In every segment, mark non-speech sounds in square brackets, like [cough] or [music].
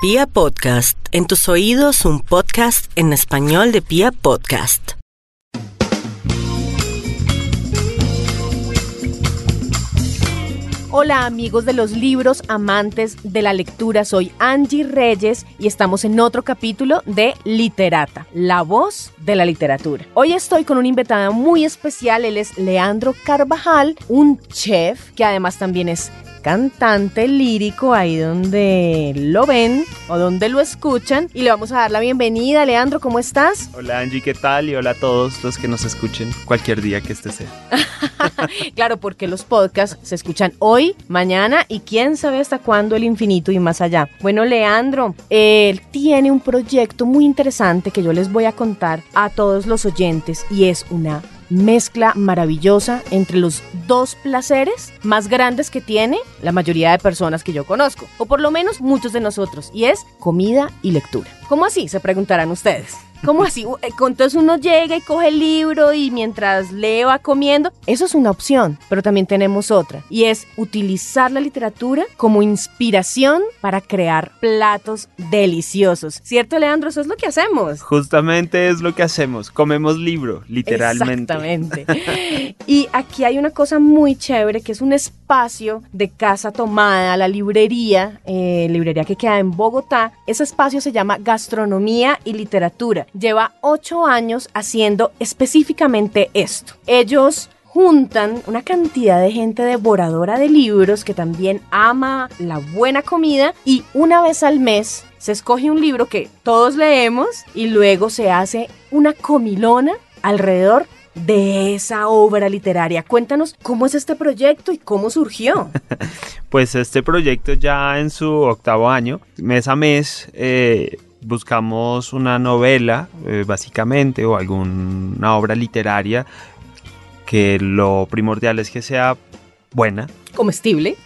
Pia Podcast, en tus oídos un podcast en español de Pia Podcast. Hola amigos de los libros, amantes de la lectura, soy Angie Reyes y estamos en otro capítulo de Literata, la voz de la literatura. Hoy estoy con una invitada muy especial, él es Leandro Carvajal, un chef que además también es cantante lírico ahí donde lo ven o donde lo escuchan y le vamos a dar la bienvenida. Leandro, ¿cómo estás? Hola Angie, ¿qué tal? Y hola a todos los que nos escuchen cualquier día que este sea. [laughs] claro, porque los podcasts se escuchan hoy, mañana y quién sabe hasta cuándo el infinito y más allá. Bueno, Leandro, él tiene un proyecto muy interesante que yo les voy a contar a todos los oyentes y es una mezcla maravillosa entre los dos placeres más grandes que tiene la mayoría de personas que yo conozco, o por lo menos muchos de nosotros, y es comida y lectura. ¿Cómo así? Se preguntarán ustedes. ¿Cómo así? Eh, entonces uno llega y coge el libro y mientras lee va comiendo. Eso es una opción, pero también tenemos otra y es utilizar la literatura como inspiración para crear platos deliciosos. ¿Cierto, Leandro? Eso es lo que hacemos. Justamente es lo que hacemos. Comemos libro, literalmente. Exactamente. y aquí hay una cosa muy chévere que es un espacio de casa tomada, la librería, eh, librería que queda en Bogotá. Ese espacio se llama Gastronomía y Literatura lleva ocho años haciendo específicamente esto. Ellos juntan una cantidad de gente devoradora de libros que también ama la buena comida y una vez al mes se escoge un libro que todos leemos y luego se hace una comilona alrededor de esa obra literaria. Cuéntanos cómo es este proyecto y cómo surgió. [laughs] pues este proyecto ya en su octavo año, mes a mes, eh, buscamos una novela, eh, básicamente, o alguna obra literaria que lo primordial es que sea buena. Comestible.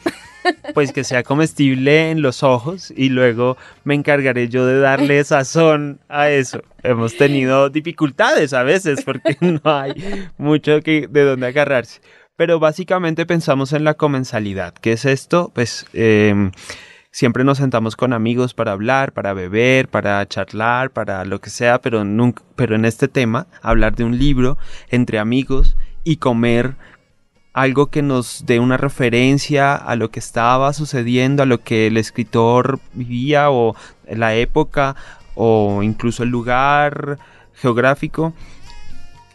Pues que sea comestible en los ojos y luego me encargaré yo de darle sazón a eso. Hemos tenido dificultades a veces porque [laughs] no hay mucho que, de dónde agarrarse. Pero básicamente pensamos en la comensalidad. ¿Qué es esto? Pues... Em, siempre nos sentamos con amigos para hablar, para beber, para charlar, para lo que sea, pero, nunca, pero en este tema, hablar de un libro entre amigos y comer algo que nos dé una referencia a lo que estaba sucediendo, a lo que el escritor vivía o la época o incluso el lugar geográfico,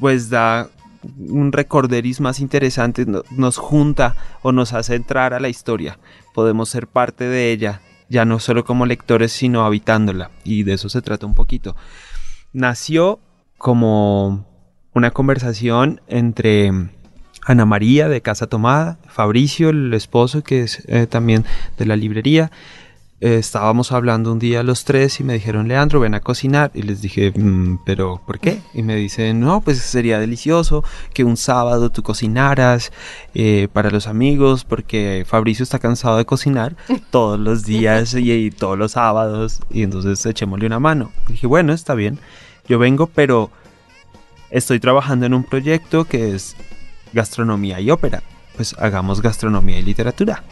pues da un recorderis más interesante, nos junta o nos hace entrar a la historia podemos ser parte de ella, ya no solo como lectores, sino habitándola. Y de eso se trata un poquito. Nació como una conversación entre Ana María de Casa Tomada, Fabricio, el esposo que es eh, también de la librería, eh, estábamos hablando un día los tres y me dijeron, Leandro, ven a cocinar. Y les dije, mm, pero ¿por qué? Y me dicen, no, pues sería delicioso que un sábado tú cocinaras eh, para los amigos, porque Fabricio está cansado de cocinar [laughs] todos los días y, todos los sábados. Y entonces echémosle una mano. Y dije, bueno, está bien, yo vengo, pero estoy trabajando en un proyecto que es gastronomía y ópera. Pues hagamos gastronomía y literatura.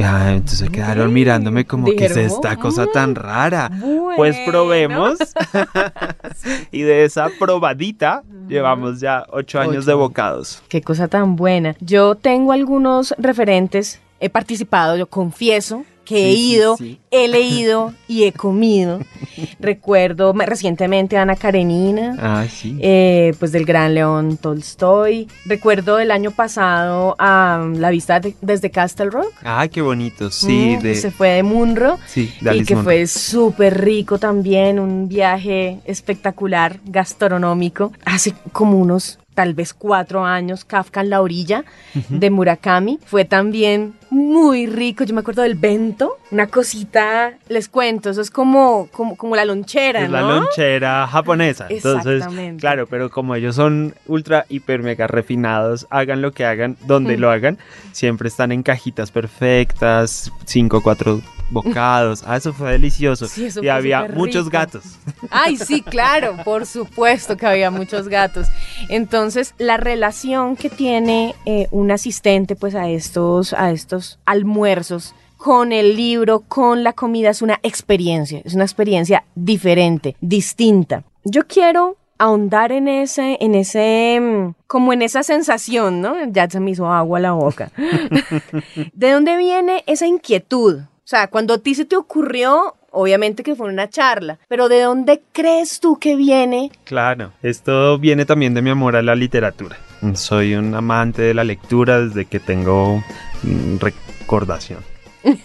Ya, entonces quedaron mirándome como que es esta cosa tan rara. Pues probemos. [laughs] [laughs] y de esa probadita llevamos ya ocho años de bocados. Qué cosa tan buena. Yo tengo algunos referentes. He participado, yo confieso, que he ido, he leído y he comido. [laughs] Recuerdo recientemente a Ana Karenina, ah, eh, pues del gran León Tolstoy. Recuerdo el año pasado a la vista desde Castle Rock. Ay, qué bonito, sí. Mm, se fue de Munro. Sí, Y que fue súper rico también, un viaje espectacular, gastronómico. Hace como unos tal vez cuatro años, Kafka en la orilla de Murakami. Fue también muy rico. Yo me acuerdo del bento, una cosita, les cuento, eso es como, como, como la lonchera, es La lonchera japonesa. Entonces, claro, pero como ellos son ultra, hiper, mega refinados, hagan lo que hagan, donde lo hagan, siempre están en cajitas perfectas, cinco, cuatro bocados. Ah, eso fue delicioso. y había muchos gatos. Ay, sí, claro, por supuesto que había muchos gatos. Entonces, la relación que tiene eh, un asistente pues a estos, a estos almuerzos con el libro, con la comida, es una experiencia, es una experiencia diferente, distinta. Yo quiero ahondar en ese, en ese, mm, como en esa sensación, ¿no? Ya se me hizo agua a la boca. [laughs] ¿De dónde viene esa inquietud? O sea, cuando a ti se te ocurrió, obviamente que fue una charla, pero ¿de dónde crees tú que viene? Claro, esto viene también de mi amor a la literatura. Soy un amante de la lectura desde que tengo mm, recordación. [laughs]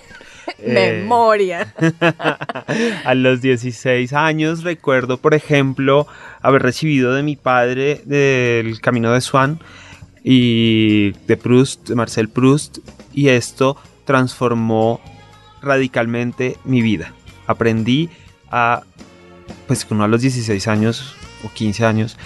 Eh, Memoria. [laughs] a los 16 años recuerdo, por ejemplo, haber recibido de mi padre del Camino de Swan y de Proust, de Marcel Proust, y esto transformó radicalmente mi vida. Aprendí a, pues uno a los 16 años o 15 años,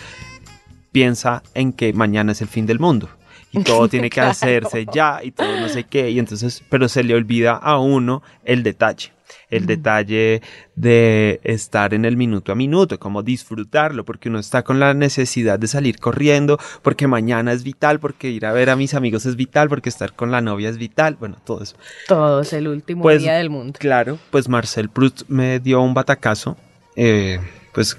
piensa en que mañana es el fin del mundo y todo tiene que [laughs] hacerse ya y todo no sé qué. Y entonces, pero se le olvida a uno el detalle. El detalle de estar en el minuto a minuto, como disfrutarlo, porque uno está con la necesidad de salir corriendo, porque mañana es vital, porque ir a ver a mis amigos es vital, porque estar con la novia es vital, bueno, todo eso. Todo es el último Pues, día del mundo. Claro, pues Marcel Proust me dio un batacazo, eh, pues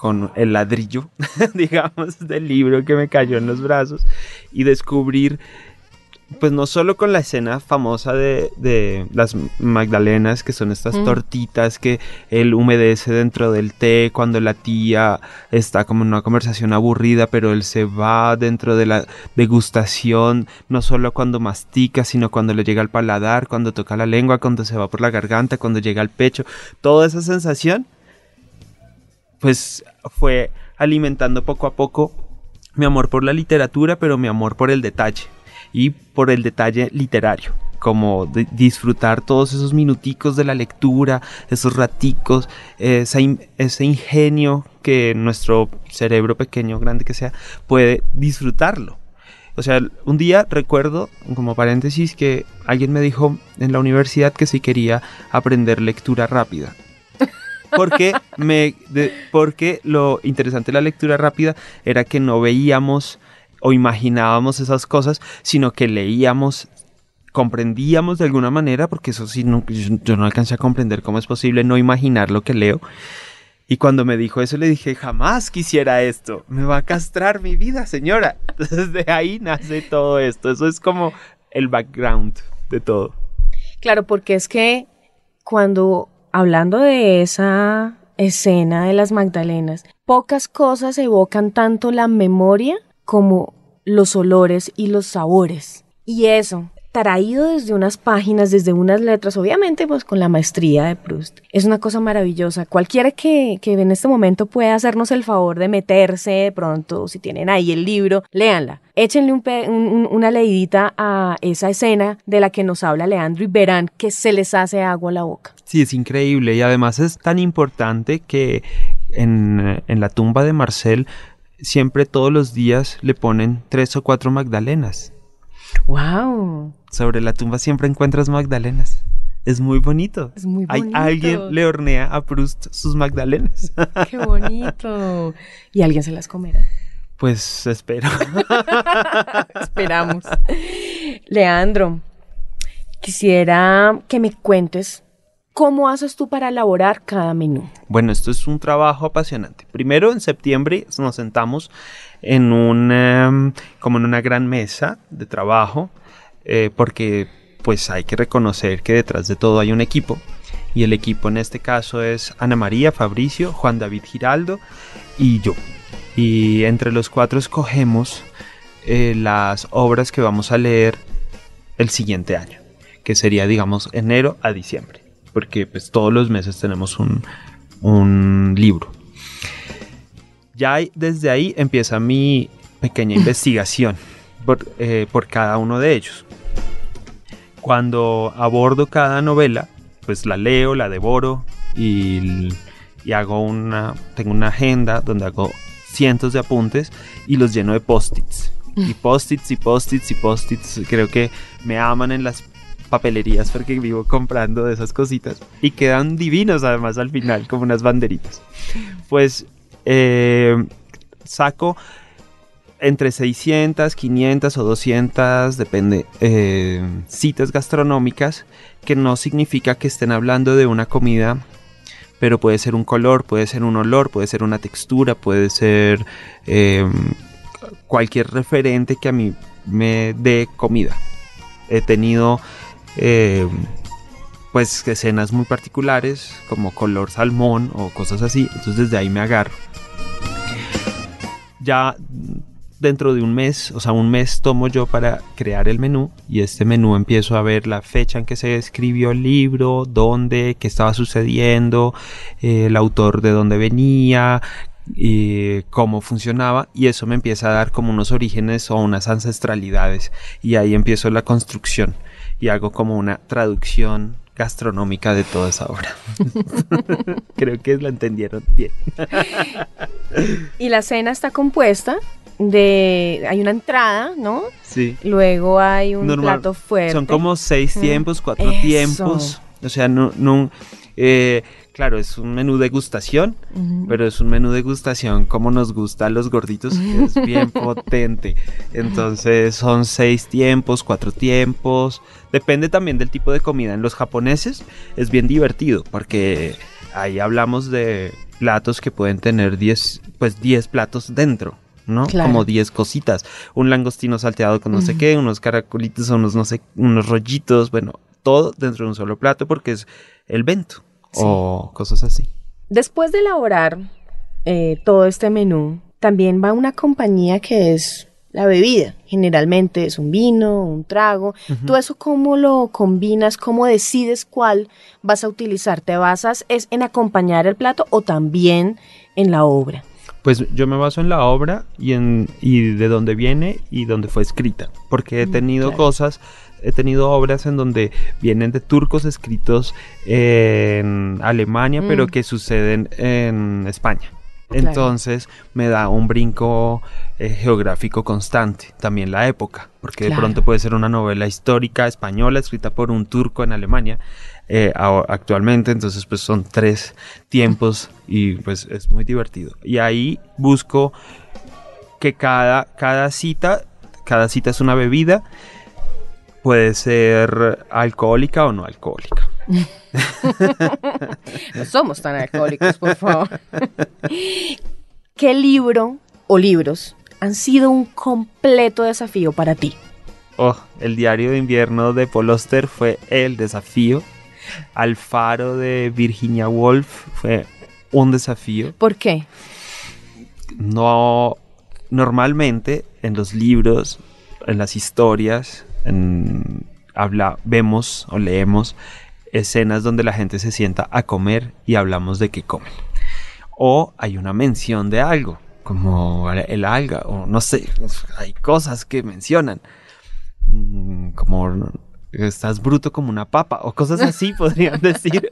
con el ladrillo, [laughs] digamos, del libro que me cayó en los brazos y descubrir, pues no solo con la escena famosa de, de las magdalenas, que son estas Mm. tortitas que él humedece dentro del té cuando la tía está como en una conversación aburrida, pero él se va dentro de la degustación, no solo cuando mastica, sino cuando le llega al paladar, cuando toca la lengua, cuando se va por la garganta, cuando llega al pecho, toda esa sensación pues fue alimentando poco a poco mi amor por la literatura, pero mi amor por el detalle y por el detalle literario, como disfrutar todos esos minuticos de la lectura, esos raticos, ese ingenio que nuestro cerebro pequeño, grande que sea, puede disfrutarlo. O sea, un día recuerdo, como paréntesis, que alguien me dijo en la universidad que si quería aprender lectura rápida. Porque, me, de- porque lo interesante de la lectura rápida era que no veíamos o imaginábamos esas cosas, sino que leíamos, comprendíamos de alguna manera, porque eso sí, no- yo, no alcancé a comprender cómo es posible no imaginar lo que leo. Y cuando me dijo eso le dije, jamás quisiera esto, me va a castrar mi vida, señora. [laughs] Entonces de ahí nace todo esto, eso es como el background de todo. Claro, porque es que cuando hablando de esa escena de las Magdalenas, pocas cosas evocan tanto la memoria como los olores y los sabores. Y eso, traído desde unas páginas, desde unas letras, obviamente pues con la maestría de Proust, es una cosa maravillosa. Cualquiera que, que en este momento pueda hacernos el favor de meterse de pronto, si tienen ahí el libro, léanla. Échenle un pe- un- un- una leidita a esa escena de la que nos habla Leandro y verán que se les hace agua a la boca. Sí, es increíble y además es tan importante que en, en la tumba de Marcel siempre todos los días le ponen tres o cuatro magdalenas. ¡Wow! Sobre la tumba siempre encuentras magdalenas. Es muy bonito. Es muy Hay bonito. alguien le hornea a Proust sus magdalenas. [laughs] ¡Qué bonito! ¿Y alguien se las comerá? pues espero. [laughs] Esperamos. Leandro, quisiera que me cuentes cómo haces tú para elaborar cada menú. Bueno, esto es un trabajo apasionante. Primero en septiembre nos sentamos en un em, como en una gran mesa de trabajo eh, porque pues hay que reconocer que detrás de todo hay un equipo y el equipo en este caso es Ana María, Fabricio, Juan David Giraldo y yo. Y entre los cuatro escogemos eh, las obras que vamos a leer el siguiente año, que sería digamos enero a diciembre, porque pues todos los meses tenemos un, un libro. Ya desde ahí empieza mi pequeña [laughs] investigación por, eh, por cada uno de ellos. Cuando abordo cada novela, pues la leo, la devoro y, y hago una, tengo una agenda donde hago cientos de apuntes y los lleno de post-its. Y post-its y post-its y post-its. Creo que me aman en las papelerías porque vivo comprando de esas cositas. Y quedan divinos además al final, como unas banderitas. Pues eh, saco entre 600, 500 o 200, depende, eh, citas gastronómicas, que no significa que estén hablando de una comida, pero puede ser un color, puede ser un olor, puede ser una textura, puede ser eh, cualquier referente que a mí me dé comida. He tenido eh, pues escenas muy particulares como color salmón o cosas así, entonces desde ahí me agarro. Ya dentro de un mes, o sea, un mes tomo yo para crear el menú y este menú empiezo a ver la fecha en que se escribió el libro, dónde, qué estaba sucediendo, eh, el autor de dónde venía, y cómo funcionaba y eso me empieza a dar como unos orígenes o unas ancestralidades y ahí empiezo la construcción y hago como una traducción gastronómica de toda esa obra. [laughs] Creo que la entendieron bien. y la cena está compuesta de hay una entrada, ¿no? Sí. Luego hay un plato fuerte. Son como seis tiempos, cuatro tiempos. O sea, no, no eh, claro, es un menú degustación, pero es un menú degustación como nos gusta a los gorditos, que es bien [laughs] potente. Entonces son seis tiempos, cuatro tiempos. Depende también del tipo de comida. En los japoneses es bien divertido porque ahí hablamos de platos que pueden tener 10 pues 10 platos dentro. ¿no? Como 10 cositas. Un langostino salteado con no sé qué, unos caracolitos, unos, no sé, unos rollitos, bueno, todo dentro de un solo plato porque es el o cosas así. Después de elaborar eh, todo este menú, también va una compañía que es la bebida. Generalmente es un vino, un trago. ¿Tú eso cómo lo combinas? ¿Cómo decides cuál vas a utilizar? ¿Te basas es en acompañar el plato o también en la obra? Pues yo me baso en la obra y en y de dónde viene y dónde fue escrita, porque he mm, tenido cosas, he tenido obras en donde vienen de turcos escritos en Alemania, pero mm. que suceden en España. Entonces me da un brinco eh, geográfico constante, también la época, porque de pronto puede ser una novela histórica española escrita por un turco en Alemania eh, actualmente, entonces pues son tres tiempos y pues es muy divertido. Y ahí busco que cada, cada cita, cada cita es una bebida, puede ser alcohólica o no alcohólica. [laughs] no somos tan alcohólicos, por favor. [laughs] ¿Qué libro o libros han sido un completo desafío para ti? Oh, el diario de invierno de Paul fue el desafío. Alfaro de Virginia Woolf fue un desafío. ¿Por qué? No, normalmente en los libros, en las historias, en, habla, vemos o leemos escenas donde la gente se sienta a comer y hablamos de qué comen. O hay una mención de algo, como el alga, o no sé, hay cosas que mencionan, mm, como estás bruto como una papa, o cosas así [laughs] podrían decir.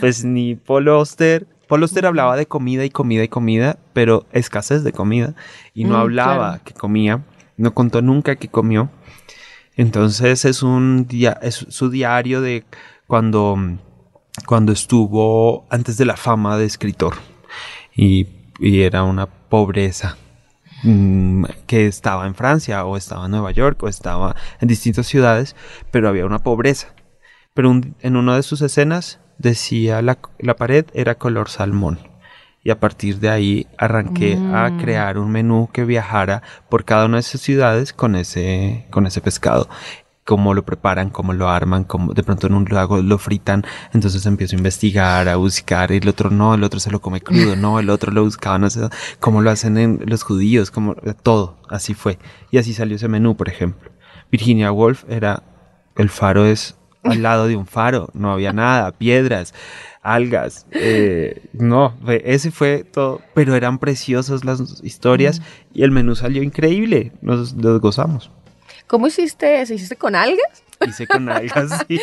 Pues ni Paul Oster. Paul Oster hablaba de comida y comida y comida, pero escasez de comida, y no mm, hablaba que comía, no contó nunca que comió. Entonces es un es su diario de cuando, cuando estuvo antes de la fama de escritor y, era una pobreza mm, que estaba en Francia o estaba en Nueva York o estaba en distintas ciudades, pero había una pobreza. Pero en una de sus escenas decía la, la, pared era color salmón. Y a partir de ahí arranqué a mm. crear un menú que viajara por cada una de esas ciudades con ese, con ese pescado cómo lo preparan, cómo lo arman, cómo de pronto en un lago lo fritan, entonces empiezo a investigar, a buscar, y el otro no, el otro se lo come crudo, no, el otro lo buscaba, no sé, cómo lo hacen en los judíos, como todo, así fue. Y así salió ese menú, por ejemplo. Virginia Woolf era, el faro es al lado de un faro, no había nada, piedras, algas, eh, no, ese fue todo, pero eran preciosas las historias y el menú salió increíble, nos, nos gozamos. ¿Cómo hiciste eso? ¿Hiciste con algas? Hice con algas, [laughs] sí.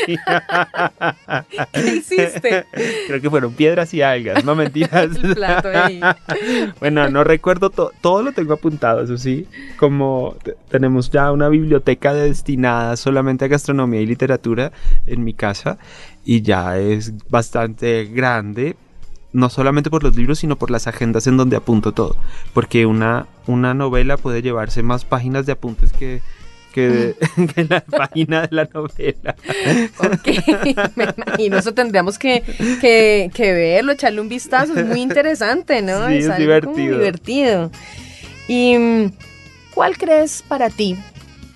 ¿Qué hiciste? Creo que fueron piedras y algas, no mentiras. [laughs] El plato ahí. Bueno, no recuerdo todo, todo lo tengo apuntado, eso sí. Como tenemos ya una biblioteca destinada solamente a gastronomía y literatura en mi casa y ya es bastante grande, no solamente por los libros, sino por las agendas en donde apunto todo. Porque una, una novela puede llevarse más páginas de apuntes que, que, [laughs] que la página de la novela. Ok, [laughs] me imagino, eso tendríamos que, que, que verlo, echarle un vistazo, es muy interesante, ¿no? Sí, es divertido. divertido. ¿Y mm, cuál crees para ti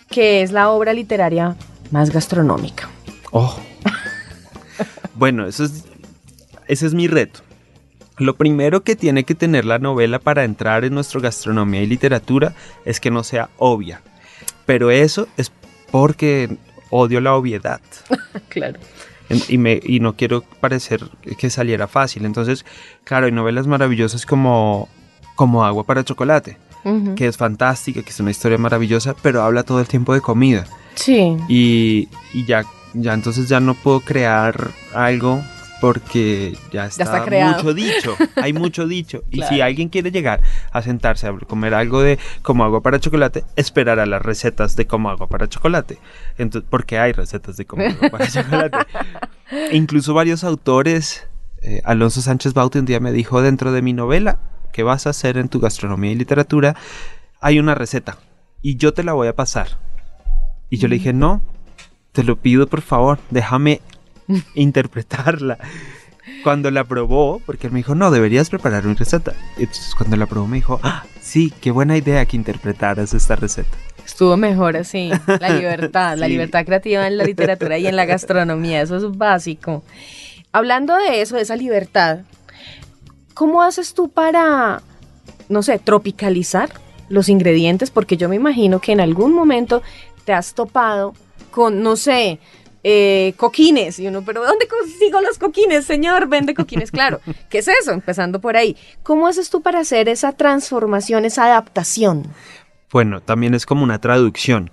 que es la obra literaria más gastronómica? Oh. [laughs] bueno, eso es, ese es mi reto. Lo primero que tiene que tener la novela para entrar en nuestra gastronomía y literatura es que no sea obvia. Pero eso es porque odio la obviedad. [laughs] Claro. Y, me, y no quiero parecer que saliera fácil. Entonces, claro, hay novelas maravillosas como, como Agua para Chocolate, que es fantástica, que es una historia maravillosa, pero habla todo el tiempo de comida. Sí. Y, y ya, ya entonces ya no puedo crear algo porque ya está, está creado. mucho dicho, hay mucho dicho. [laughs] Y si alguien quiere llegar a sentarse a comer algo de como agua para chocolate, esperar a las recetas de como agua para chocolate. Entonces, porque hay recetas de como agua para [laughs] chocolate. E incluso varios autores, eh, Alonso Sánchez Baute un día me dijo, dentro de mi novela, que vas a hacer en tu gastronomía y literatura, hay una receta y yo te la voy a pasar. Y yo le dije, no, te lo pido por favor, déjame [laughs] interpretarla. Cuando la probó, porque él me dijo, no, deberías preparar una receta. Entonces cuando la probó me dijo, ah, sí, qué buena idea que interpretaras esta receta. Estuvo mejor así. La [laughs] libertad, la libertad creativa en la literatura y en la gastronomía, eso es básico. Hablando de eso, de esa libertad, ¿cómo haces tú para, no sé, tropicalizar los ingredientes? Porque yo me imagino que en algún momento te has topado con, no sé, eh, coquines. Y uno, pero ¿dónde consigo los coquines, señor? Vende coquines, claro. [laughs] ¿Qué es eso? Empezando por ahí. ¿Cómo haces tú para hacer esa transformación, esa adaptación? Bueno, también es como una traducción.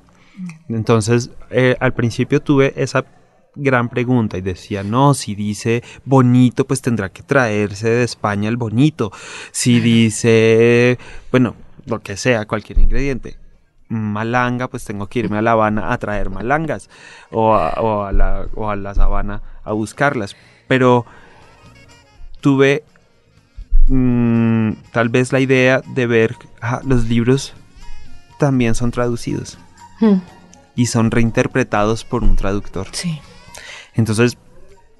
Entonces, eh, al principio tuve esa gran pregunta y decía, no, si dice bonito, pues tendrá que traerse de España el bonito. Si dice, bueno, lo que sea, cualquier ingrediente. Malanga, pues tengo que irme a La Habana a traer malangas o a, o a la, o a la sabana a buscarlas. Pero tuve mm, tal vez la idea de ver ah, los libros también son traducidos Hmm, y son reinterpretados por un traductor. Sí. Entonces,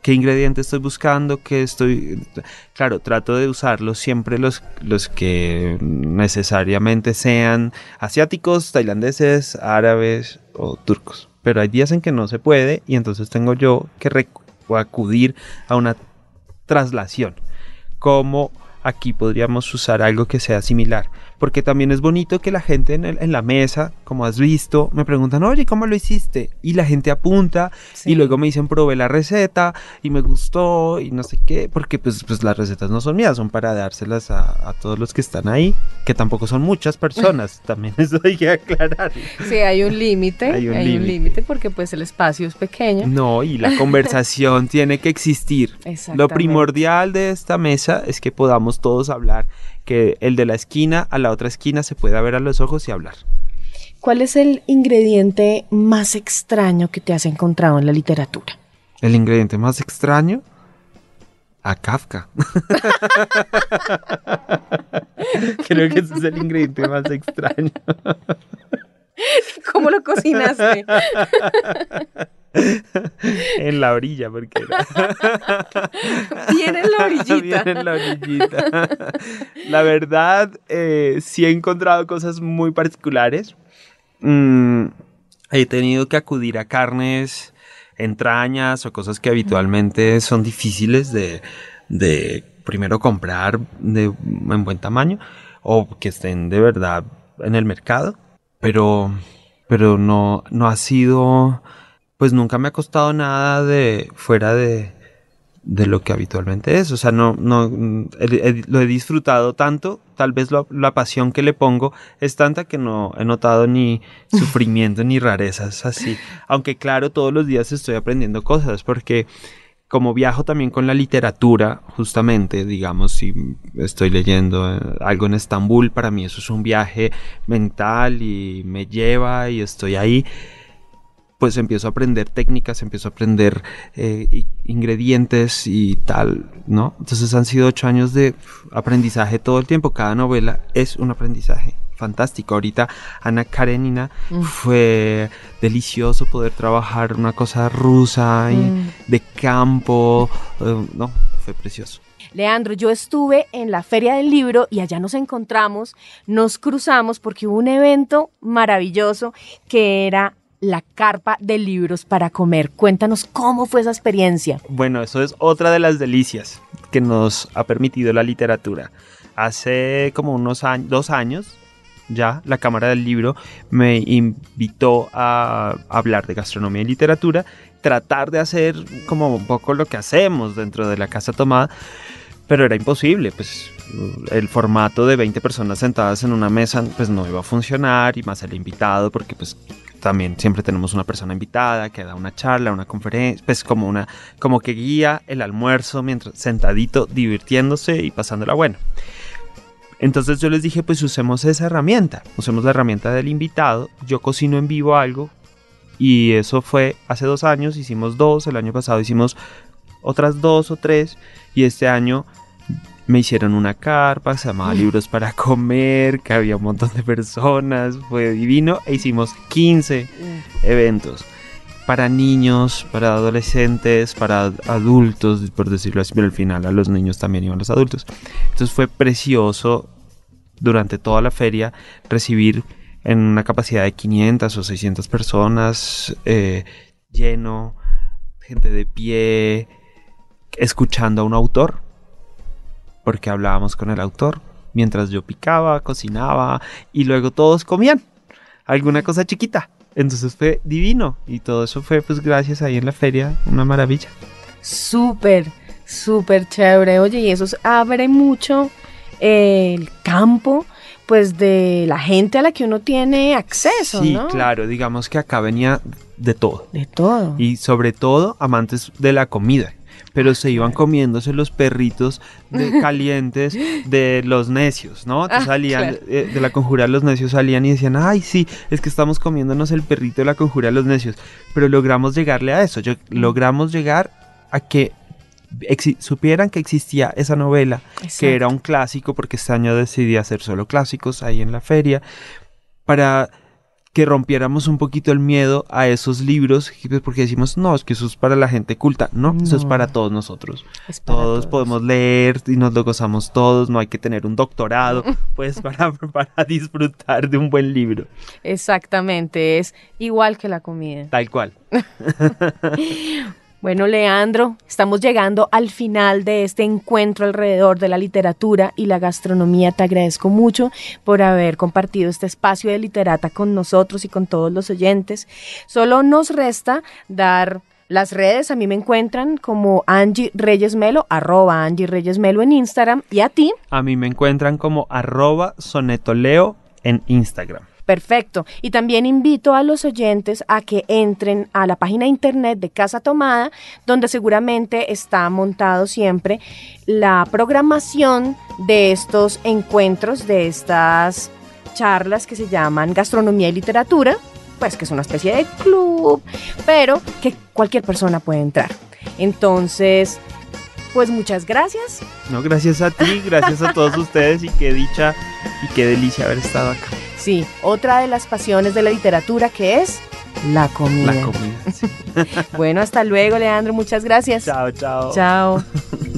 ¿qué ingrediente estoy buscando? ¿Qué estoy...? Claro, trato de usarlos siempre los, los que necesariamente sean asiáticos, tailandeses, árabes o turcos. Pero hay días en que no se puede y entonces tengo yo que acudir a una traslación. Como aquí podríamos usar algo que sea similar. Porque también es bonito que la gente en, el- en la mesa, como has visto, me preguntan, oye, ¿cómo lo hiciste? Y la gente apunta Sí. y luego me dicen, probé la receta y me gustó y no sé qué, porque pues, pues las recetas no son mías, son para dárselas a, a todos los que están ahí, que tampoco son muchas personas, [laughs] también eso hay que aclarar. Sí, hay un límite, Hay un límite. porque pues el espacio es pequeño. No, y la conversación [laughs] tiene que existir. Lo primordial de esta mesa es que podamos todos hablar, que el de la esquina a la otra esquina se pueda ver a los ojos y hablar. ¿Cuál es el ingrediente más extraño que te has encontrado en la literatura? El ingrediente más extraño a Kafka. [laughs] Creo que ese es el ingrediente más extraño. ¿Cómo lo cocinaste? [laughs] [laughs] en la orilla, porque era. [laughs] Bien en la orillita. [laughs] Bien en la orillita. La verdad, eh, sí he encontrado cosas muy particulares. Mm, he tenido que acudir a carnes, entrañas o cosas que habitualmente son difíciles de, de primero comprar de, en buen tamaño o que estén de verdad en el mercado. Pero, pero no, no ha sido, pues nunca me ha costado nada de fuera de, de lo que habitualmente es. O sea, no, no he- he- lo he disfrutado tanto, tal vez lo- la pasión que le pongo es tanta que no he notado ni [laughs] sufrimiento ni rarezas así. Aunque claro, todos los días estoy aprendiendo cosas porque como viajo también con la literatura, justamente, digamos, si estoy leyendo eh, algo en Estambul, para mí eso es un viaje mental y me lleva y estoy ahí pues empiezo a aprender técnicas, empiezo a aprender eh, ingredientes y tal, ¿no? Entonces han sido ocho años de aprendizaje todo el tiempo. Cada novela es un aprendizaje fantástico. Ahorita Ana Karenina mm. fue delicioso poder trabajar una cosa rusa y mm. de campo, eh, no, fue precioso. Leandro, yo estuve en la Feria del Libro y allá nos encontramos, nos cruzamos porque hubo un evento maravilloso que era la carpa de libros para comer. Cuéntanos cómo fue esa experiencia. Bueno, eso es otra de las delicias que nos ha permitido la literatura. Hace como unos años, dos años ya la Cámara del Libro me invitó a hablar de gastronomía y literatura, tratar de hacer como un poco lo que hacemos dentro de la Casa Tomada, pero era imposible, pues el formato de 20 personas sentadas en una mesa pues no iba a funcionar y más el invitado porque pues también siempre tenemos una persona invitada que da una charla, una conferencia, pues como una, como que guía el almuerzo mientras sentadito, divirtiéndose y pasándola bueno. Entonces yo les dije, pues usemos esa herramienta, usemos la herramienta del invitado, yo cocino en vivo algo y eso fue hace dos años, hicimos dos, el año pasado hicimos otras dos o tres y este año me hicieron una carpa, se llamaba Libros para Comer, que había un montón de personas, fue divino, e hicimos 15 eventos para niños, para adolescentes, para adultos, por decirlo así, pero al final a los niños también iban los adultos. Entonces fue precioso durante toda la feria recibir en una capacidad de 500 o 600 personas, eh, lleno, gente de pie, escuchando a un autor porque hablábamos con el autor mientras yo picaba, cocinaba y luego todos comían alguna cosa chiquita. Entonces fue divino y todo eso fue pues gracias ahí en la feria, una maravilla. Súper, súper chévere. Oye, y eso abre mucho el campo pues de la gente a la que uno tiene acceso. Sí, claro, digamos que acá venía de todo. De todo. Y sobre todo amantes de la comida pero se iban comiéndose los perritos de [laughs] calientes de los necios, ¿no? Ah, salían eh, de la conjura los necios salían y decían, ay, sí, es que estamos comiéndonos el perrito de la conjura de los necios, pero logramos llegarle a eso, Yo, logramos llegar a que supieran que existía esa novela, que era un clásico, porque este año decidí hacer solo clásicos ahí en la feria, para que rompiéramos un poquito el miedo a esos libros, pues, porque decimos, no, es que eso es para la gente culta. No, eso es para todos nosotros. todos, podemos leer y nos lo gozamos todos, no hay que tener un doctorado, [laughs] pues, para, para disfrutar de un buen libro. Exactamente, es igual que la comida. Tal cual. [laughs] Bueno, Leandro, estamos llegando al final de este encuentro alrededor de la literatura y la gastronomía. Te agradezco mucho por haber compartido este espacio de literata con nosotros y con todos los oyentes. Solo nos resta dar las redes a mí me encuentran como Angie Reyes Melo, arroba Angie Reyes Melo en Instagram. ¿Y a ti? A mí me encuentran como arroba sonetoleo en Instagram. Perfecto. Y también invito a los oyentes a que entren a la página internet de Casa Tomada, donde seguramente está montado siempre la programación de estos encuentros, de estas charlas que se llaman Gastronomía y Literatura, pues que es una especie de club, pero que cualquier persona puede entrar. Entonces, pues muchas gracias. No, gracias a ti, gracias a todos [laughs] ustedes y qué dicha y qué delicia haber estado acá. Sí, otra de las pasiones de la literatura que es la comida. La comida. [laughs] bueno, hasta luego, Leandro. Muchas gracias. Chao, chao. Chao. [laughs]